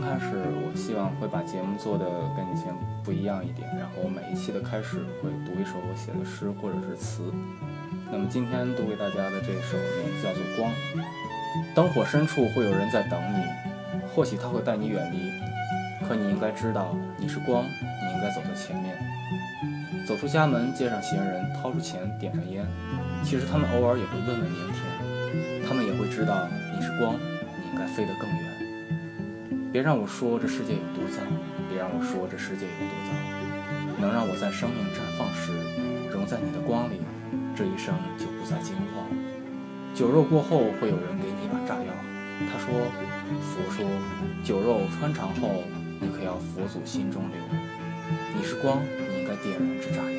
开始，我希望会把节目做的跟以前不一样一点，然后我每一期的开始会读一首我写的诗或者是词。那么今天读给大家的这首名字叫做《光》。灯火深处会有人在等你，或许他会带你远离，可你应该知道，你是光，你应该走在前面。走出家门，街上行人掏出钱点上烟，其实他们偶尔也会问问明天，他们也会知道你是光，你应该飞得更远。别让我说这世界有多脏，别让我说这世界有多脏。能让我在生命绽放时，融在你的光里，这一生就不再惊慌。酒肉过后，会有人给你一把炸药。他说：“佛说，酒肉穿肠后，你可要佛祖心中留。你是光，你应该点燃这炸药。”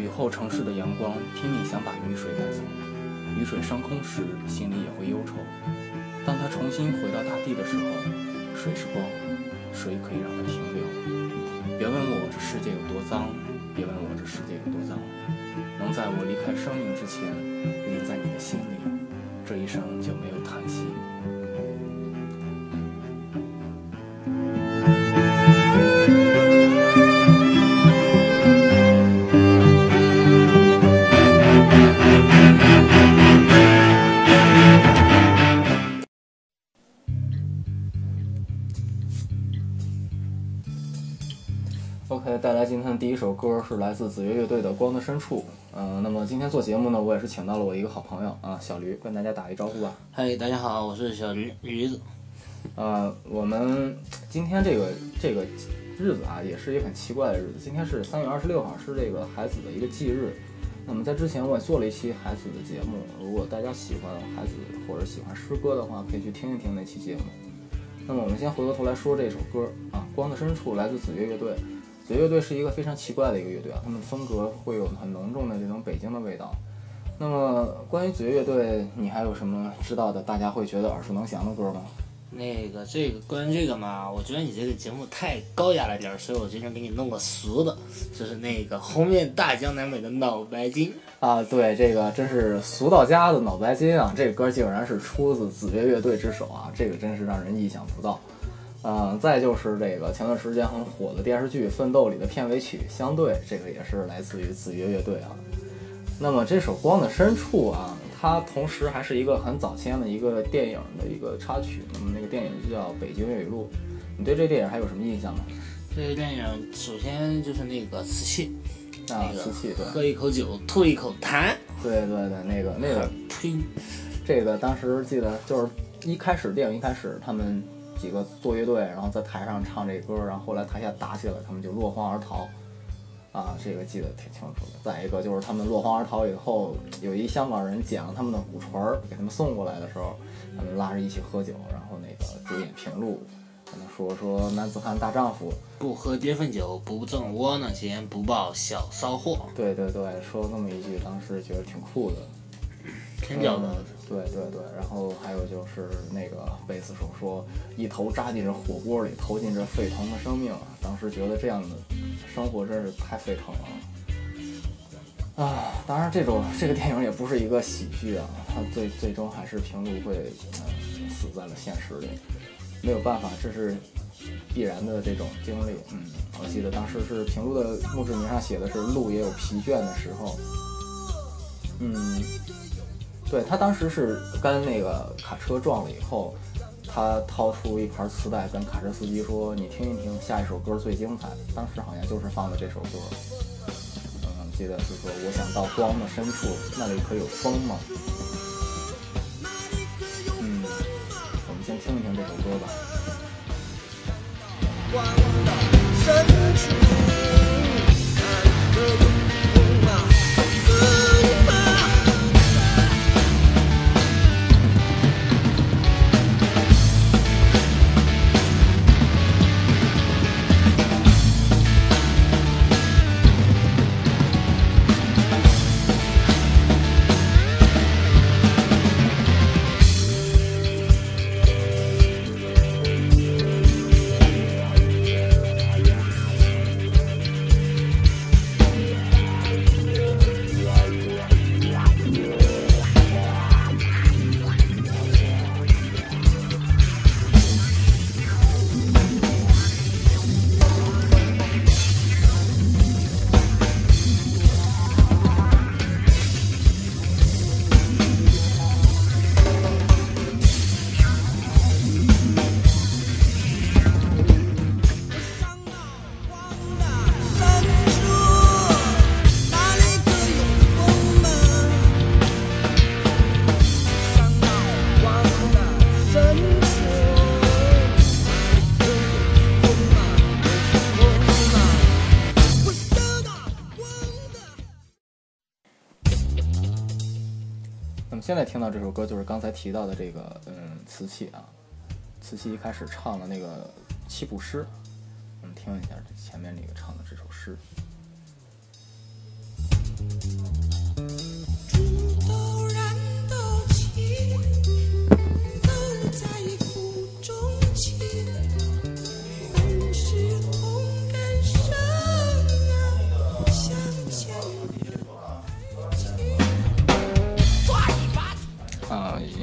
雨后城市的阳光拼命想把雨水带走，雨水升空时，心里也会忧。当他重新回到大地的时候，谁是光？谁可以让他停留？别问我这世界有多脏，别问我这世界有多脏。能在我离开生命之前，留在你的心里，这一生就没有叹息。来今天的第一首歌是来自子越乐队的《光的深处》。嗯、那么今天做节目呢，我也是请到了我一个好朋友啊，小驴，跟大家打一招呼吧。嗨，大家好，我是小驴驴子。呃，我们今天这个这个日子啊，也是一个很奇怪的日子。今天是三月二十六号，是这个孩子的一个忌日。那么在之前我也做了一期孩子的节目，如果大家喜欢孩子或者喜欢诗歌的话，可以去听一听那期节目。那么我们先回过头来说这首歌啊，《光的深处》来自子越乐队。子越乐队是一个非常奇怪的一个乐队啊，他们的风格会有很浓重的这种北京的味道。那么关于子越乐队，你还有什么知道的？大家会觉得耳熟能详的歌吗？那个这个关于这个嘛，我觉得你这个节目太高雅了点儿，所以我决定给你弄个俗的，就是那个红遍大江南北的脑白金。啊，对，这个真是俗到家的脑白金啊！这个歌竟然是出自子越乐队之手啊，这个真是让人意想不到。嗯，再就是这个前段时间很火的电视剧《奋斗》里的片尾曲《相对》，这个也是来自于子曰乐队啊。那么这首《光的深处》啊，它同时还是一个很早先的一个电影的一个插曲。那么那个电影就叫《北京粤语录》，你对这电影还有什么印象吗？这个电影首先就是那个瓷器，啊，那个瓷器，对，喝一口酒，吐一口痰，对对对，那个那个呸，这个当时记得就是一开始电影一开始他们几个做乐队，然后在台上唱这歌，然后后来台下打起来，他们就落荒而逃。啊，这个记得挺清楚的。再一个就是他们落荒而逃以后，有一香港人捡了他们的鼓槌儿，给他们送过来的时候，他们拉着一起喝酒，然后那个主演平路跟他说说男子汉大丈夫，不喝跌份酒，不挣窝囊钱，不报小骚货，对对对，说那么一句，当时觉得挺酷的。挺屌的。嗯对对对，然后还有就是那个贝斯手说，一头扎进这火锅里，投进这沸腾的生命！当时觉得这样的生活真是太沸腾了啊！当然，这种这个电影也不是一个喜剧啊，它最最终还是平路会、呃、死在了现实里，没有办法，这是必然的这种经历。嗯，我记得当时是平路的墓志铭上写的是“路也有疲倦的时候”。嗯。对他当时是跟那个卡车撞了以后，他掏出一盘磁带，跟卡车司机说：“你听一听，下一首歌最精彩。”当时好像就是放的这首歌。嗯，记得是说：“我想到光的深处，那里可有风吗？”嗯，我们先听一听这首歌吧。现在听到这首歌就是刚才提到的这个嗯瓷器啊，瓷器一开始唱的那个七步诗，我们听一下这前面那个唱的这首诗。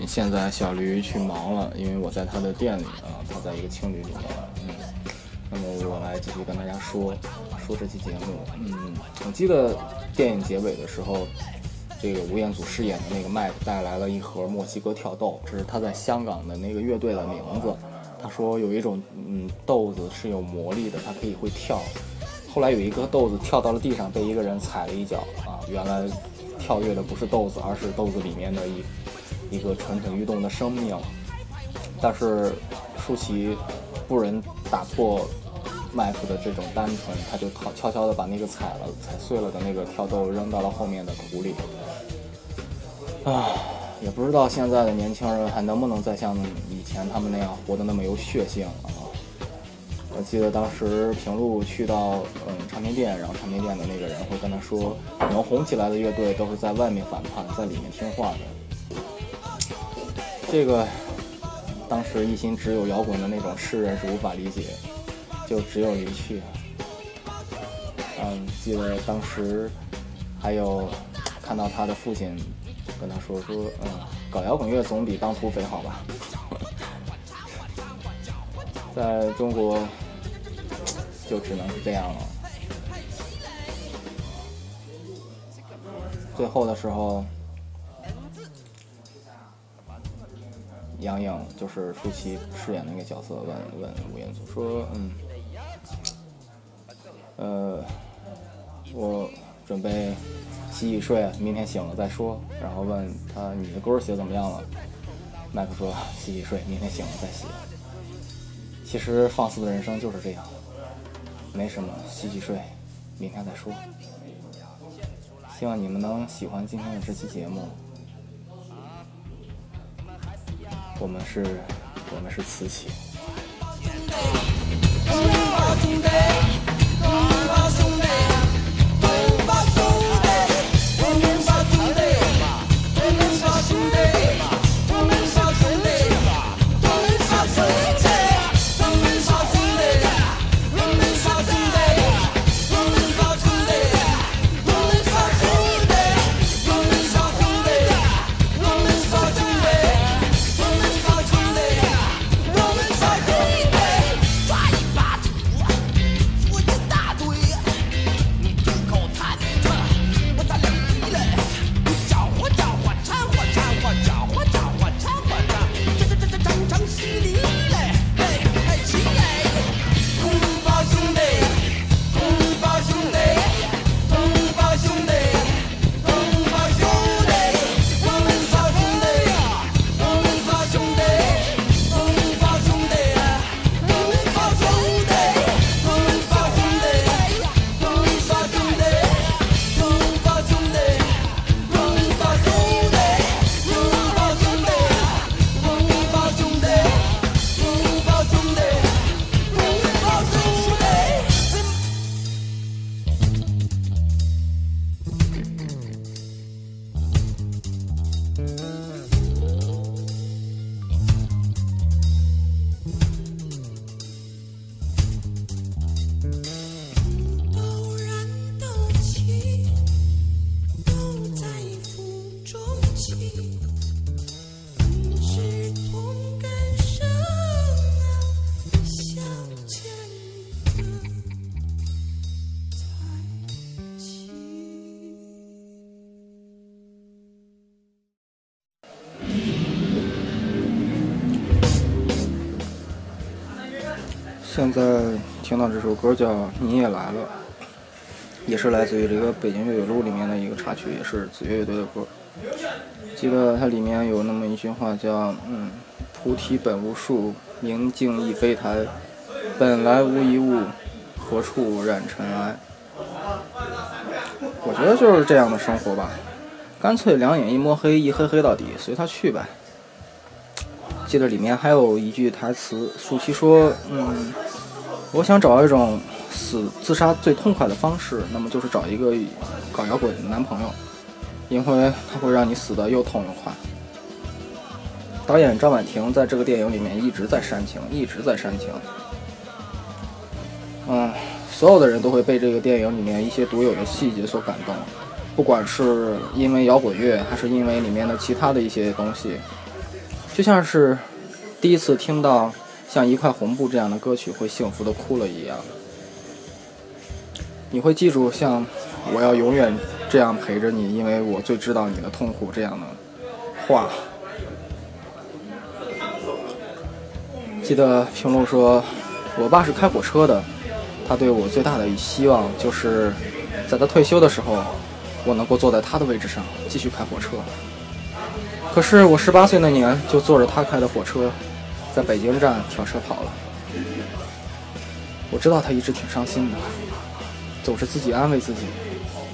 现在小驴去忙了，因为我在他的店里啊，他在一个青旅里面，嗯，那么我来继续跟大家说说这期节目，嗯，我记得电影结尾的时候，这个吴彦祖饰演的那个麦克带来了一盒墨西哥跳豆，这是他在香港的那个乐队的名字。他说有一种嗯豆子是有魔力的，它可以会跳。后来有一颗豆子跳到了地上，被一个人踩了一脚啊，原来跳跃的不是豆子，而是豆子里面的一一个蠢蠢欲动的生命。但是舒淇不忍打破麦克的这种单纯，他就悄悄悄的把那个踩了踩碎了的那个跳豆扔到了后面的土里。啊，也不知道现在的年轻人还能不能再像以前他们那样活得那么有血性啊！我记得当时平路去到嗯唱片店，然后唱片店的那个人会跟他说，能红起来的乐队都是在外面反叛，在里面听话的。这个当时一心只有摇滚的那种诗人是无法理解，就只有离去。嗯，记得当时还有看到他的父亲跟他说说，嗯，搞摇滚乐总比当土匪好吧？在中国就只能是这样了。最后的时候，杨颖就是舒淇饰演的那个角色问问吴彦祖说，嗯，呃，我准备洗洗睡，明天醒了再说。然后问他你的歌写怎么样了？麦克说洗洗睡，明天醒了再写。其实放肆的人生就是这样，没什么，洗洗睡，明天再说。希望你们能喜欢今天的这期节目。我们是，我们是瓷器。现在听到这首歌叫《你也来了》，也是来自于这个《北京乐友录》里面的一个插曲，也是子越乐队的歌。记得它里面有那么一句话叫“嗯，菩提本无树，明镜亦非台，本来无一物，何处染尘埃。”我觉得就是这样的生活吧。干脆两眼一摸黑，一黑黑到底，随他去呗。记得里面还有一句台词，舒淇说：“嗯，我想找一种死自杀最痛快的方式，那么就是找一个搞摇滚的男朋友，因为他会让你死的又痛又快。”导演张婉婷在这个电影里面一直在煽情，一直在煽情。嗯，所有的人都会被这个电影里面一些独有的细节所感动，不管是因为摇滚乐，还是因为里面的其他的一些东西，就像是第一次听到像一块红布这样的歌曲会幸福的哭了一样。你会记住像我要永远这样陪着你，因为我最知道你的痛苦这样的话。记得评论说，我爸是开火车的，他对我最大的希望就是，在他退休的时候，我能够坐在他的位置上继续开火车。可是我十八岁那年就坐着他开的火车，在北京站跳车跑了。我知道他一直挺伤心的，总是自己安慰自己，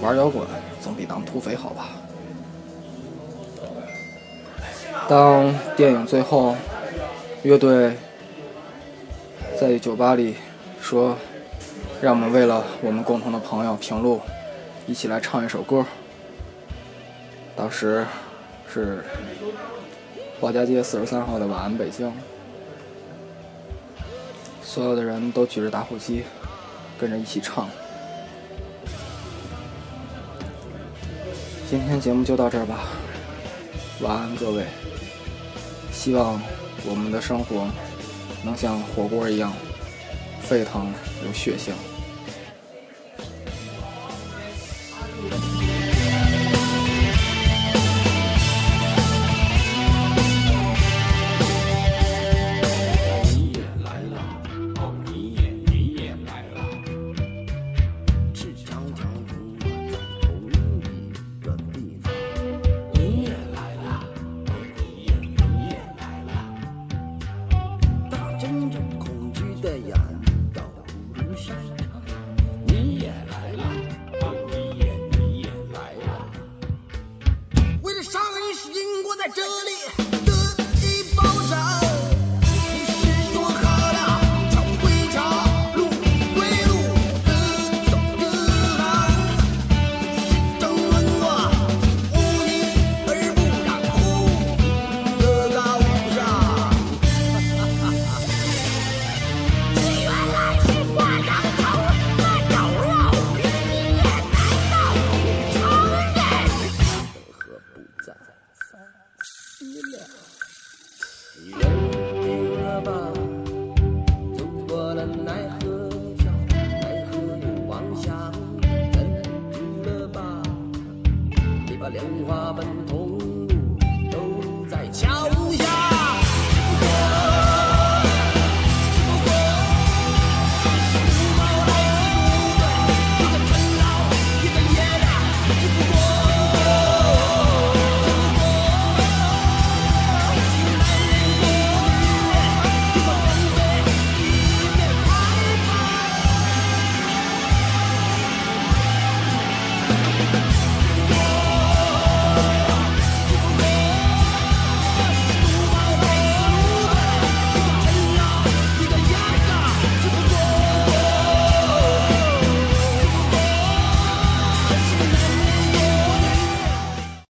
玩摇滚总比当土匪好吧。当电影最后，乐队在酒吧里说：“让我们为了我们共同的朋友平路，一起来唱一首歌。”当时是保家街四十三号的《晚安北京》，所有的人都举着打火机，跟着一起唱。今天节目就到这儿吧，晚安各位。希望我们的生活能像火锅一样沸腾有血性。